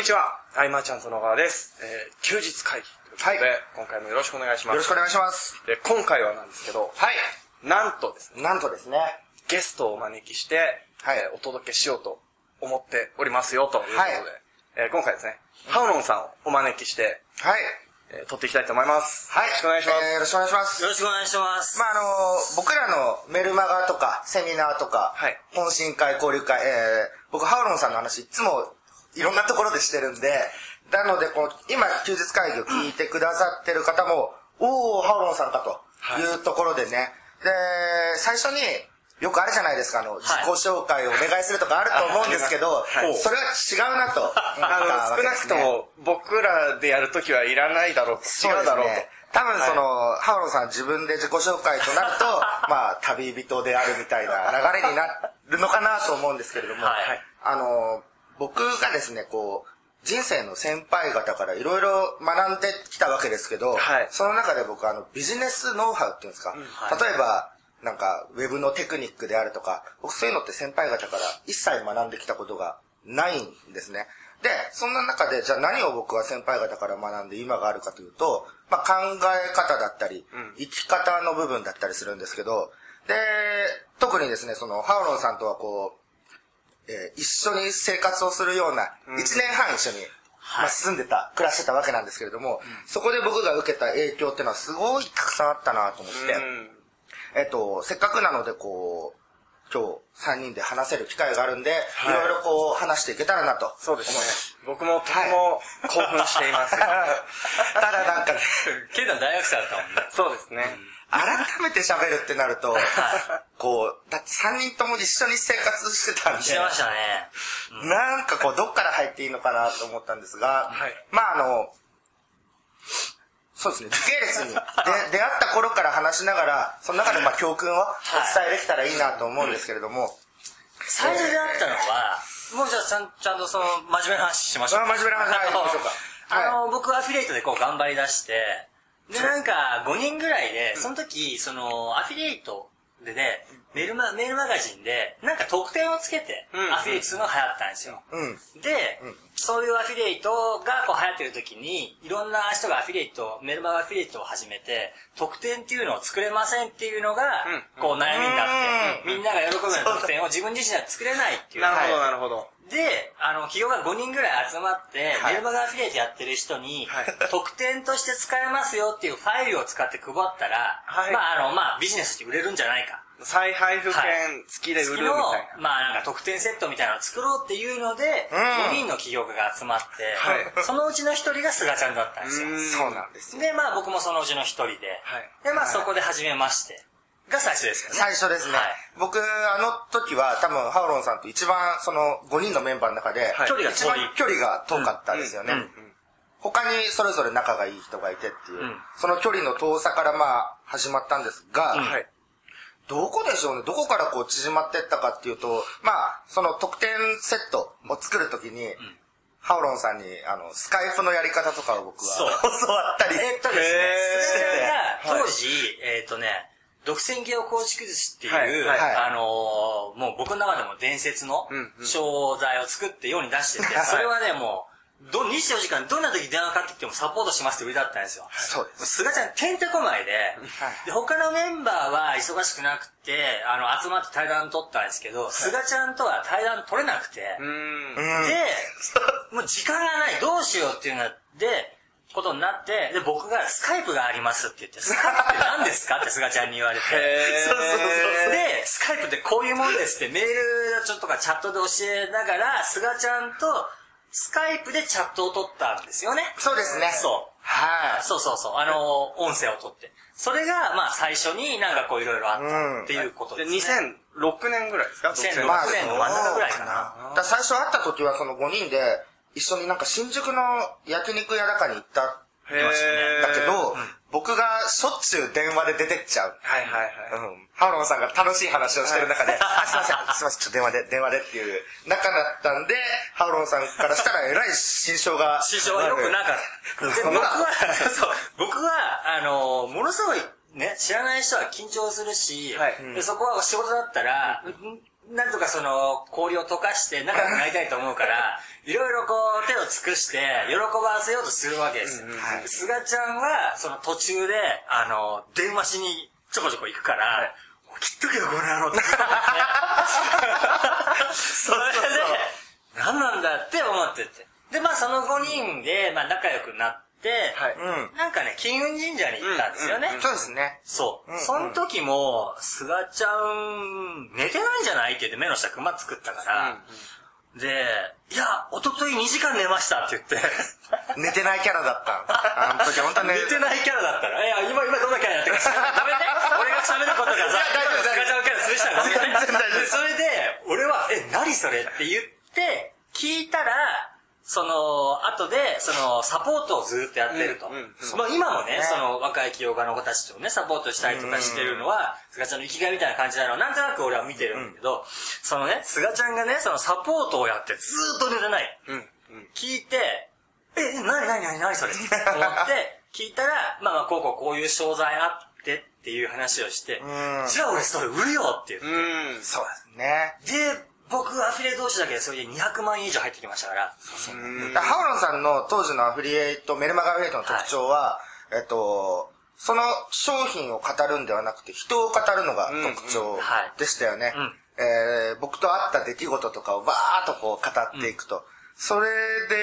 にちは、あいまちゃんと野川です。えー、休日会議ということで、はい今回もよろしくお願いします。よろしくお願いします。で、今回はなんですけど、はい。なんとですね、なんとですね。ゲストをお招きして、はいえーお届けしようと思っておりますよ、ということで、はいえー今回ですね、ハウロンさんをお招きして、はい。えー撮っていきたいと思います。はい。よろしくお願いします。えーよろしくお願いしますよ。ろしくお願いします。まあ、あの僕らのメルマガとか、セミナーとか、はい懇親会、交流会、えー僕、ハウロンさんの話、いつもいろんなところでしてるんで、なので、この、今、休日会議を聞いてくださってる方も、おー、ハウロンさんかとい。うところでね、で、最初に、よくあるじゃないですか、あの、自己紹介をお願いするとかあると思うんですけど、はい。それは違うなと。あの、少な。くとも僕らでやるときはいらないだろう違うだろうと。ね。多分その、ハウロンさん自分で自己紹介となると、まあ、旅人であるみたいな流れになるのかなと思うんですけれども、はい。あの、僕がですね、こう、人生の先輩方からいろいろ学んできたわけですけど、はい。その中で僕あの、ビジネスノウハウっていうんですか、はい。例えば、なんか、ウェブのテクニックであるとか、僕そういうのって先輩方から一切学んできたことがないんですね。で、そんな中で、じゃあ何を僕は先輩方から学んで今があるかというと、まあ考え方だったり、生き方の部分だったりするんですけど、で、特にですね、その、ハウロンさんとはこう、えー一緒に生活をするような、一年半一緒に、まあ、住んでた、暮らしてたわけなんですけれども、そこで僕が受けた影響っていうのはすごいたくさんあったなと思って、うんえっと、せっかくなのでこう、今日3人で話せる機会があるんで、はいいろいろこう話していけたらなと。そうですね。僕もとても興奮しています。ただなんかね、ケイタ大学生だったもんね。そうですね。改めて喋るってなると、こう、だって3人とも一緒に生活してたんで、してましたね。なんかこう、どっから入っていいのかなと思ったんですが、はい。まああの、そうですね、時系列にで 出会った頃から話しながら、その中でまあ教訓をお伝えできたらいいなと思うんですけれども、最初であったのは、もうじゃあちゃんちゃんとその真面目な話しましょう。あ真面目な話はいあの行きましょうか。あの、僕アフィリエイトでこう頑張り出して、で、なんか5人ぐらいで、その時、その、アフィリエイトでね、メールマ、メールマガジンで、なんか特典をつけて、うん。アフィリエイトするのが流行ったんですよ。うん。で、そういうアフィリエイトがこう流行ってる時に、いろんな人がアフィリエイト、メルマガアフィリエイトを始めて、特典っていうのを作れませんっていうのが、こう悩みになって、みんなが喜ぶような特典を自分自身では作れないっていう。なるほど、はい。なるほど。で、あの、企業が5人ぐらい集まって、はい。メルマガアフィリエイトやってる人に、はい。特典として使えますよっていうファイルを使って配ったら、はい。まあ、あの、まあ、ビジネスって売れるんじゃないか。再配布券付きで売るみたいな。月のまあなんか特典セットみたいなのを作ろうっていうので、ん。5人の企業家が集まって、はい。そのうちの1人が菅ちゃんだったんですよ。うん。そうなんですよ。で、まあ僕もそのうちの1人で、はい。で、まあそこで始めまして、が最初ですよね。最初ですね。はい。僕、あの時は多分、ハウロンさんと一番その5人のメンバーの中で、はい。距離が一遠い。番距離が遠かったですよね。他にそれぞれ仲がいい人がいてっていう、ん。その距離の遠さからまあ始まったんですが、はい。どこでしょうね？どこからこう縮まってったかっていうと、まあ、その特典セットを作るときに、ハウロンさんに、あの、スカイプのやり方とかを僕はそう教わったり。えっとです。ね、当時、えっとね、独占芸を構築寿司っていう、はいはいはい。あのーもう僕の中でも伝説のうんうん。商材を作って世に出してて、はい。それはね、もう、ど、24時間どんな時電話かかってきてもサポートしますって売りだったんですよ。そうです。菅ちゃんてんてこまいで、で、他のメンバーは忙しくなくて、あの、集まって対談取ったんですけど、菅ちゃんとは対談取れなくて。で、もう時間がない、どうしようっていうので、ことになって、で、僕がスカイプがありますって言って、スカイプって何ですか？って菅ちゃんに言われて。へーそうそうそうそうで、スカイプってこういうもんですってメールちょっとかチャットで教えながら、菅ちゃんとスカイプでチャットを取ったんですよね。そうですね。そう。はい。そうそうそう。あの、音声を取って。それが、まあ、最初になんかこういろいろあったっていうことで、ですね。2006年ぐらいですか？2006まあ、年の真ん中ぐらいかなだから最初会った時はその5人で、一緒になんか新宿の焼肉屋中に行ったへーだけど、僕がしょっちゅう電話で出てっちゃう。はいはいはい。うん。ハウロンさんが楽しい話をしてる中で、あ、すいません、すいません、ちょっと電話で、電話でっていう仲だったんで、ハウロンさんからしたらえらい心象が。師匠はよくなかった。で、僕は、そう、僕は、あの、ものすごい、ね、知らない人は緊張するし、はいでそこは仕事だったら、んなんとかその、氷を溶かして仲良くなりたいと思うから、いろいろこう、手を尽くして、喜ばせようとするわけですよ。すがちゃんは、その途中で、あの、電話しにちょこちょこ行くから、切っとけよ、この野郎って。それで、何なんだって思ってて。で、まあその5人で、まあ仲良くなって、はい。うん。なんかね、金運神社に行ったんですよね。そうですね。そう。うんその時も、すがちゃん、寝てないんじゃないって言って目の下クマ作ったから、で、いや、一昨日2時間寝ましたって言って、寝てないキャラだった。あの時本当に寝てないキャラだったら、いや、今、今どんなキャラやってるか、ダメね。俺が喋ることがさ、大丈夫すがちゃんのキャラするしたら全然大丈夫でそれで、俺は、え、何それって言って、聞いたら、その、後で、その、サポートをずっとやってると。うんうんまあ今もね、ねその、若い起業家の子たちとね、サポートしたりとかしてるのは、菅ちゃんの生きがいみたいな感じなのは、なんとなく俺は見てるんだけど、そのね、菅ちゃんがね、そのサポートをやってずーっと寝てない。うん。うん。聞いて、え、なになになになにそれ？って思って、聞いたら、まあまあ、こうこうこういう商材あってっていう話をしてん、じゃあ俺それ売るよって言って。うん。そうですね。で、僕アフィリエイト同士だけでそれで200万円以上入ってきましたから。うん。ハオロンさんの当時のアフィリエイト、メルマガアフィリエイトの特徴は、えっと、その商品を語るんではなくて、人を語るのが特徴はいでしたよねうん。えー僕と会った出来事とかをバーっとこう語っていくと。それで、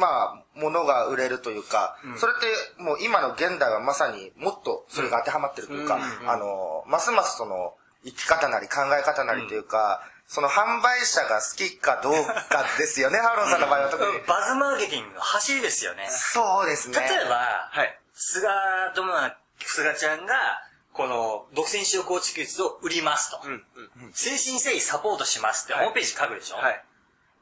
まあ、物が売れるというか、それってもう今の現代はまさにもっとそれが当てはまってるというか、あの、ますますその、生き方なり考え方なりというか、その販売者が好きかどうかですよね、ハオロンさんの場合は特に。バズマーケティングの走りですよね。そうですね。例えば、はい。菅とも菅ちゃんが、この、独占使用構築術を売りますと。うん。うん。精神誠意サポートしますってホームページ書くでしょ、はい。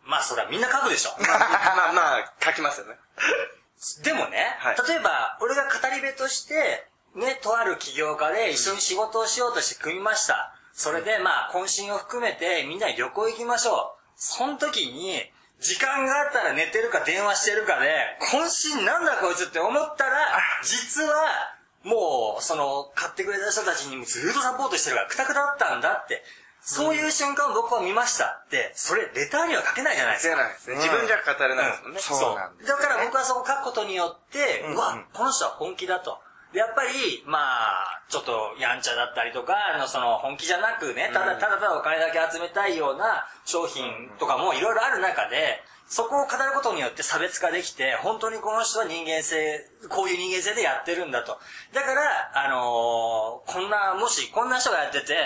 まあそれはみんな書くでしょ？まあ、まあ、まあ、書きますよね。でもね、はい例えば、俺が語り部として、ね、とある起業家で一緒に仕事をしようとして組みました。それで、まあ、渾身を含めてみんなで旅行行きましょう。その時に、時間があったら寝てるか電話してるかで、渾身なんだこいつって思ったら、実は、もう、その、買ってくれた人たちにずっとサポートしてるから、くたくただったんだって。そういう瞬間を僕は見ましたって、それ、レターには書けないじゃないですか。せないですね。自分じゃ語れないですもんね。そうなんですだから僕はそこ書くことによって、うわ、この人は本気だと。で、やっぱり、まあ、ちょっとやんちゃだったりとか、あの、その本気じゃなくね、ただただただお金だけ集めたいような商品とかもいろいろある中で、そこを語ることによって差別化できて、本当にこの人は人間性、こういう人間性でやってるんだと。だから、あのーこんな、もしこんな人がやってて、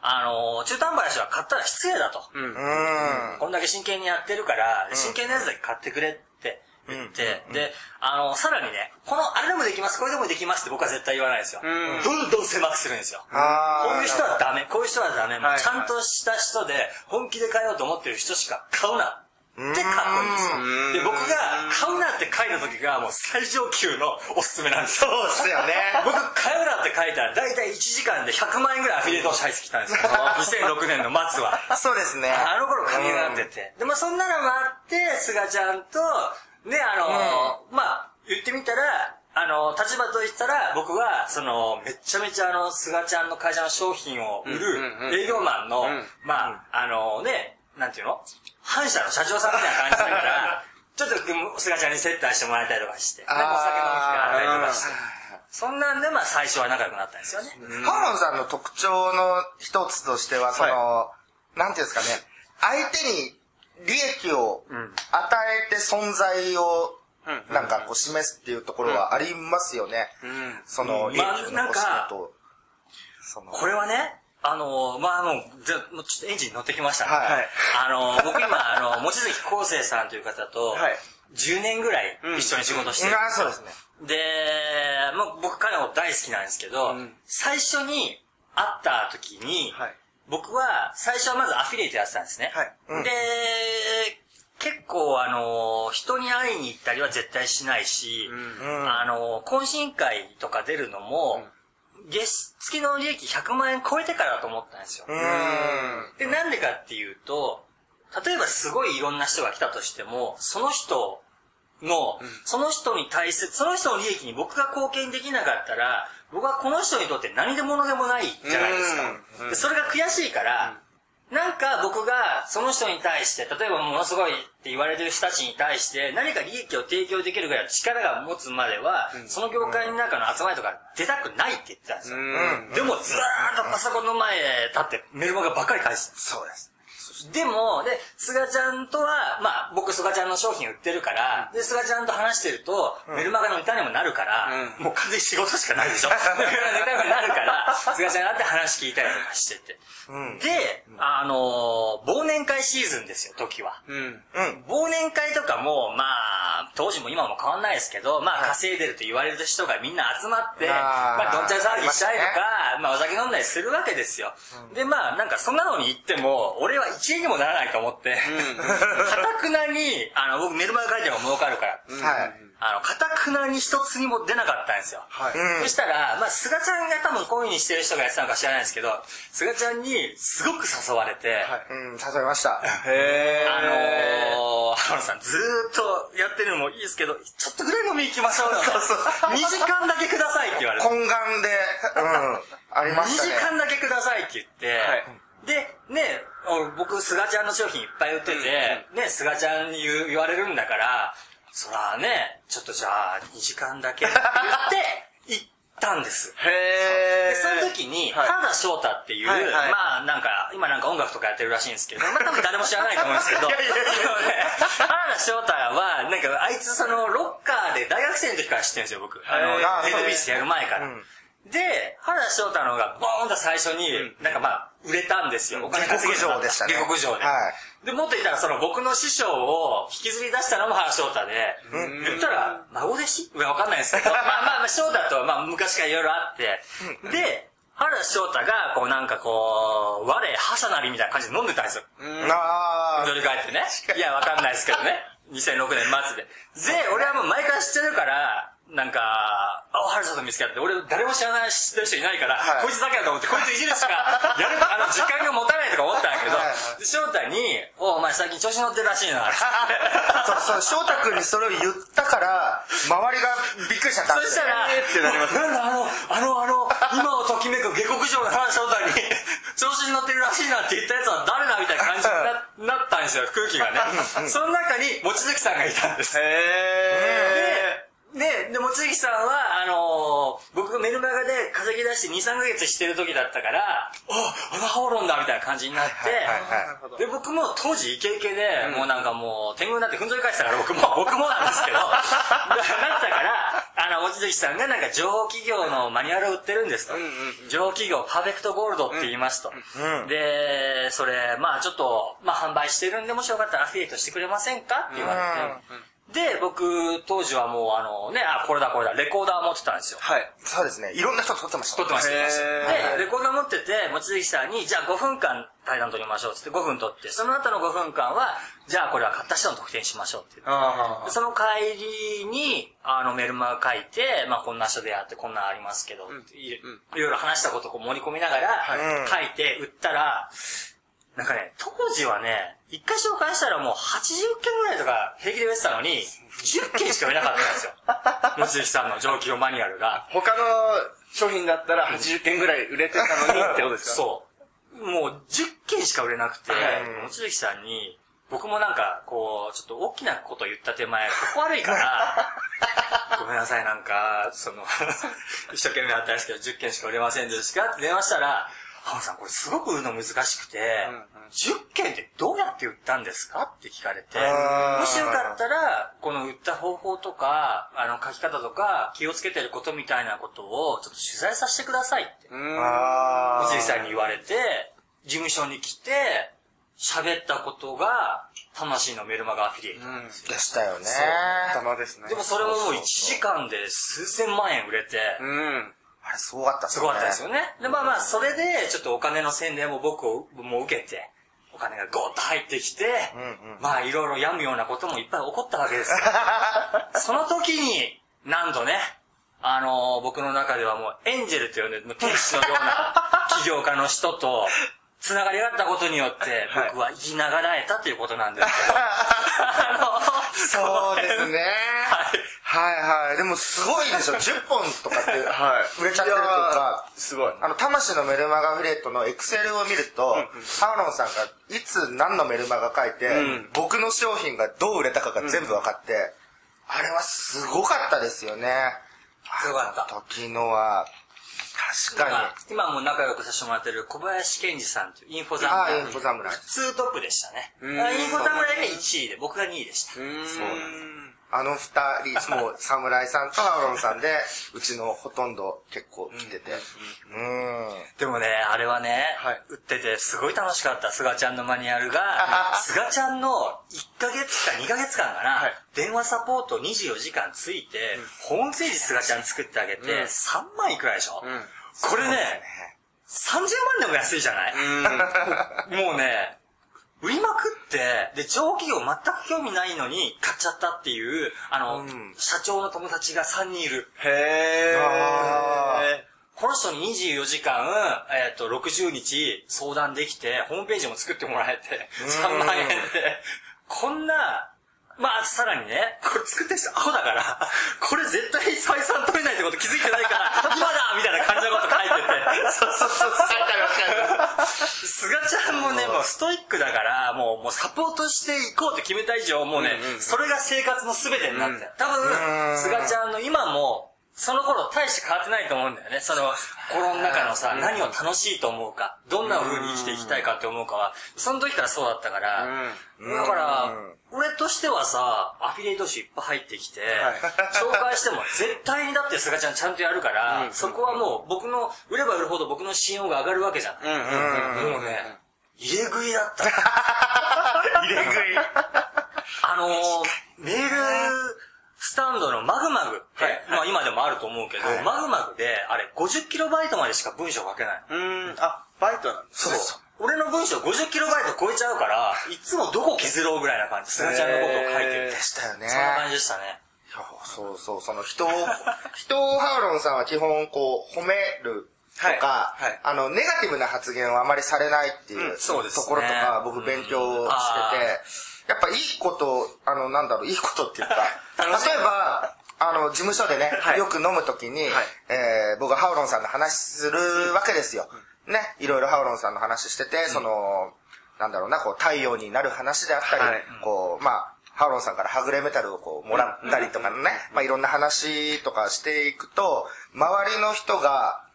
あのー中途半端な人が買ったら失礼だと。うん。うん。こんだけ真剣にやってるから、真剣なやつだけ買ってくれって言って、で、あの、さらにね、この、あれでもできます、これでもできますって僕は絶対言わないですよ。んどんどん狭くするんですよ。こういう人はダメ、こういう人はダメ、はいちゃんとした人で、本気で買おうと思ってる人しか買うな。って書くんですよ。で、僕が買うなって書いた時がもう最上級のおすすめなんですよ。そうっすよね。僕、買うなって書いたら、だいたい1時間で100万円ぐらいアフィリエイト入ってきたんですよ。2006年の末は。そうですね。あの頃髪がってて。でもそんなのもあって、菅ちゃんと、ね、あの、まあ、言ってみたら、あの、立場と言ったら、僕は、その、めっちゃめちゃあの、菅ちゃんの会社の商品を売うんうんうん。る営業マンのうん、まあ、あのね、なんていうの？反社の社長さんみたいな感じだから、ちょっと菅ちゃんに接待してもらえたりとかして、お酒飲む機会あったりとかして。そんなんで、まあ、最初は仲良くなったんですよね。ハーモンさんの特徴の一つとしては、その、なんていうんですかね、相手に利益を与えて存在を、うんなんかこう示すっていうところはありますよね。うん。その、うん利益のと。その、これはね、あの、まあ、あの、ぜもうちょっとエンジン乗ってきましたね。はいあの、僕今、あの、望月康生さんという方とはい、10年ぐらい一緒に仕事してる。あそうですね。で、まあ、僕彼のこと大好きなんですけど、うん最初に会った時に、はい僕は最初はまずアフィリエイトやってたんですね。はいうんで、結構あの、人に会いに行ったりは絶対しないし、うんうんあの、懇親会とか出るのも、月、月の利益100万円超えてからだと思ったんですよ。うん。で、なんでかっていうと、例えばすごいいろんな人が来たとしても、その人の、その人に対する、その人の利益に僕が貢献できなかったら、僕はこの人にとって何でものでもないじゃないですか。うんでそれが悔しいから、なんか僕がその人に対して、例えばものすごいって言われてる人たちに対して何か利益を提供できるぐらいの力が持つまでは、その業界の中の集まりとか出たくないって言ってたんですよ。でもずーっとパソコンの前立ってメルマガばっかり返してそうです。でも、で、菅ちゃんとは、まあ、僕菅ちゃんの商品売ってるから、で、菅ちゃんと話してると、メルマガの歌にもなるから、もう完全に仕事しかないでしょ。ネタにもなるから、菅ちゃんに会って話聞いたりとかしてて。で、あの忘年会シーズンですよ、時は。忘年会とかも、まあ、当時も今も変わんないですけど、まあ、稼いでると言われる人がみんな集まって、まあ、どんちゃん騒ぎしたりとか、まあ、お酒飲んだりするわけですよ。で、まあ、なんかそんなのに行っても、俺は一円にもならないと思って、かたくなに、あの、僕メルマガ書いても儲かるから。はい。あの、かたくなに一つにも出なかったんですよ。はい。そしたら、まあ、菅ちゃんが多分こういう風にしてる人がやってたのか知らないですけど、菅ちゃんにすごく誘われて、はい。うん、誘いました。へあのー、浜野さんずーっとやってるのもいいですけど、ちょっとぐらい飲み行きましょうよ。そうそう。2時間だけくださいって言われて。懇願で、うん、ありましたね。2時間だけくださいって言って、はい。で、ね、僕、菅ちゃんの商品いっぱい売ってて、ね、菅ちゃんに言言われるんだから、そらね、ちょっとじゃあ、2時間だけって言って、行ったんです。へで、その時に、原田翔太っていう、はいはい、まあなんか、今なんか音楽とかやってるらしいんですけど、まあ多分誰も知らないと思うんですけど、原田翔太は、なんかあいつその、ロッカーで大学生の時から知ってるんですよ、僕。あの、デッドビーチやる前から。うんで、原田翔太の方がボーンと最初に、なんかまあ、売れたんですよ。お金稼げ上でしたね。下克上で。はい。で、もっと言ったら、その僕の師匠を引きずり出したのも原翔太で、言ったら、孫弟子？わかんないですけど、まあまあ、翔太とはまあ昔からいろいろあって、で、原翔太が、こうなんかこう、我、覇者なりみたいな感じで飲んでたんですよ。ああ。乗り換えてね。いや、わかんないですけどね。2006年末で。で、俺はもう前から知ってるから、なんか、あ、ハルさんと見つけ合って、俺誰も知らない知ってる人いないから、はい、こいつだけだと思って、こいついじるしか、やる、あの、時間が持たないとか思ったんだけど、翔太に、お、お前最近調子乗ってるらしいな、そうそう、翔太君にそれを言ったから、周りがびっくりしちゃったそしたら、えってなります。なんだ、あの、あの、あの、今をときめく下克上の原翔太に、調子に乗ってるらしいなって言ったやつは誰だみたいな感じになったんですよ、空気がね。その中に、望月さんがいたんです。へー。で、で、もつぎさんは、あのー、僕がメルマガで稼ぎ出して2、3ヶ月してる時だったから、あ、あのハオロンだみたいな感じになって、で、僕も当時イケイケで、もうなんかもう、天狗になってふんぞり返してたから僕も、僕もなんですけど、なったから、あの、もちづきさんがなんか情報企業のマニュアルを売ってるんですと。情報企業パーフェクトゴールドって言いますと。で、それ、まあちょっと、まあ販売してるんで、もしよかったらアフィリエイトしてくれませんかって言われて、で、僕、当時はもうあのね、あ、これだこれだ、レコーダー持ってたんですよ。はい。そうですね。いろんな人撮ってました。撮ってました。で、レコーダー持ってて、望月さんに、じゃあ5分間対談撮りましょうっつって5分撮って、その後の5分間は、じゃあこれは買った人の特典しましょうって言って。その帰りに、あのメルマガ書いて、まあこんな人でやって、こんなんありますけど、いろいろ話したことを盛り込みながら、書いて売ったら、なんかね、当時はね、一回紹介したらもう80件ぐらいとか平気で売れてたのに、10件しか売れなかったんですよ。望月さんの上級マニュアルが。他の商品だったら80件ぐらい売れてたのにってことですか？そう。もう10件しか売れなくて、望月さんに、僕もなんか、こう、ちょっと大きなこと言った手前、ここ悪いから、ごめんなさい、なんか、その一生懸命やったんですけど、10件しか売れませんでしたって電話したら、浜さん、これすごく売るの難しくて、うんうん、10件ってどうやって売ったんですか？って聞かれて、もしよかったら、この売った方法とか、あの、書き方とか、気をつけてることみたいなことを、ちょっと取材させてくださいって、三井さんに言われて、事務所に来て、喋ったことが、魂のメルマガアフィリエイトなんですよ。でしたよね。玉ですね。でもそれももう1時間で数千万円売れて、うん。あれ、すごかったすごかったですよね。で、まあまあ、それで、ちょっとお金の宣伝も僕も受けて、お金がゴーッと入ってきて、うんうん、まあ、いろいろ病むようなこともいっぱい起こったわけですよ。その時に、なんとね、あのー、僕の中ではもう、エンジェルと呼んで、天使のような起業家の人と、つながりがあったことによって、僕は言いながらえたということなんですけど。あの、そうですね。はい。はいはい。でもすごいでしょ。10本とかってはい。売れちゃってるというか、すごい。あの、魂のメルマガアフィリエイトのエクセルを見ると、ハーロンさんがいつ何のメルマガ書いて、ん僕の商品がどう売れたかが全部分かって、あれはすごかったですよね。すごかった。時のは、確かに。今も仲良くさせてもらってる小林健二さんというインフォああ、侍。インフォ侍。ツートップでしたね。インフォ侍が1位で、僕が2位でした。うーん。あの二人、もう、侍さんとハーロンさんで、うちのほとんど結構来てて。うん。でもね、あれはね、はい。売っててすごい楽しかった、菅ちゃんのマニュアルが、菅ちゃんの1ヶ月か2ヶ月間かな、はい。電話サポート24時間ついて、ホームページ菅ちゃん作ってあげて、うん。3万いくらでしょ、うん。これね、30万でも安いじゃない、もうね、売りまくって、で、上企業全く興味ないのに買っちゃったっていう、あの、うん。社長の友達が3人いる。へあー。この人に24時間、えっ、と、60日相談できて、ホームページも作ってもらえて、3万円で、こんな、まあ、さらにね、これ作ってる人アホだから、これ絶対採算取れないってこと気づいてないから、今だみたいな感じのそうそうそう。菅ちゃんもね、もうストイックだから、もう、もうサポートしていこうって決めた以上、もうね、それが生活の全てになって。多分、菅ちゃんの今も、その頃大して変わってないと思うんだよね。その、心の中のさ、何を楽しいと思うか、どんな風に生きていきたいかって思うかは、その時からそうだったから、だから、俺としてはさ、アフィリエイト誌いっぱい入ってきて、紹介しても絶対にだって菅ちゃんちゃんとやるから、そこはもう僕の、売れば売るほど僕の信用が上がるわけじゃない。もうね、入れ食いだった。入れ食い。あのー、メールスタンドのマグマグって、まあ今でもあると思うけど、マグマグで、あれ50キロバイトまでしか文章書けない。うーん。あ、バイトなんですね。そう。俺の文章50キロバイト超えちゃうから、いつもどこ削ろうぐらいな感じ。菅ちゃんのことを書いてるでしたよね。そんな感じでしたね。そうそう、その人を、人をハーロンさんは基本こう、褒めるとか、はいはいあの、ネガティブな発言はあまりされないっていう、うんねところとか、僕勉強してて、やっぱいいこと、あの、なんだろう、いいことっていうか、例えば、あの、事務所でね、はい。よく飲むときに、はい。えー僕はハオロンさんの話するわけですよ。ね、いろいろハオロンさんの話してて、その、なんだろうな、こう、太陽になる話であったり、はい。こう、まあ、ハオロンさんからはぐれメタルをこう、もらったりとかのね、まあ、いろんな話とかしていくと、周りの人が、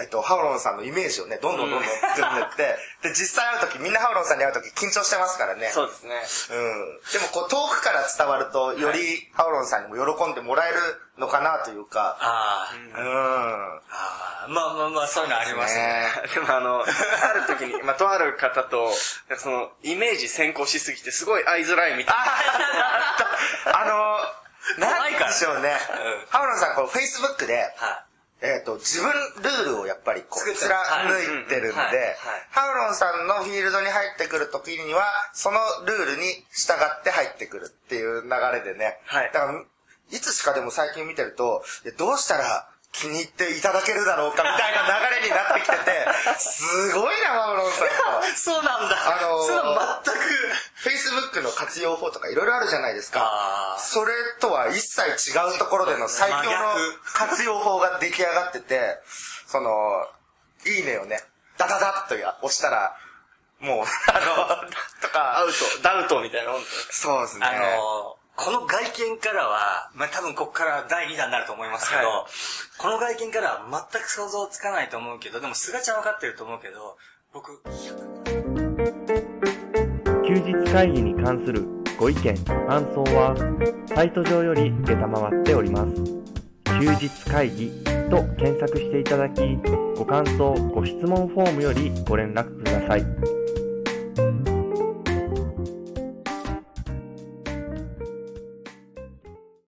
えっと、ハオロンさんのイメージをね、どんどんどんどん作ってって、で、実際会うとき、みんなハオロンさんに会うとき緊張してますからね。そうですね。うん。でもこう遠くから伝わると、よりハオロンさんにも喜んでもらえるのかなというか、あうん。あ、ああ、まあまあまあ、そういうのありますね。でもあの、ある時に、まあ、とある方と、その、イメージ先行しすぎて、すごい会いづらいみたいあの、怖いからなんでしょうね。ハオロンさん、こう、Facebook で、はえっ、と、自分ルールをやっぱりこう、貫いてるんでハオロンさんのフィールドに入ってくる時には、そのルールに従って入ってくるっていう流れでね。はいだから、いつしかでも最近見てると、どうしたら気に入っていただけるだろうかみたいな流れになってきてて、すごいな、ハオロンさんと。い。そうなんだ。あのーそういうの全く。Facebook の活用法とかいろいろあるじゃないですかそれとは一切違うところでの最強の活用法が出来上がってて、その、いいねをね、ダダダッと押したら、もう、あの、とか、アウト、ダウトみたいなもんそうですね。あのーこの外見からは、まあ、多分ここから第2弾になると思いますけど、はこの外見からは全く想像つかないと思うけど、でも菅ちゃん分かってると思うけど、僕、休日会議に関するご意見、ご感想は、サイト上より受けたまわっております。休日会議と検索していただき、ご感想、ご質問フォームよりご連絡ください。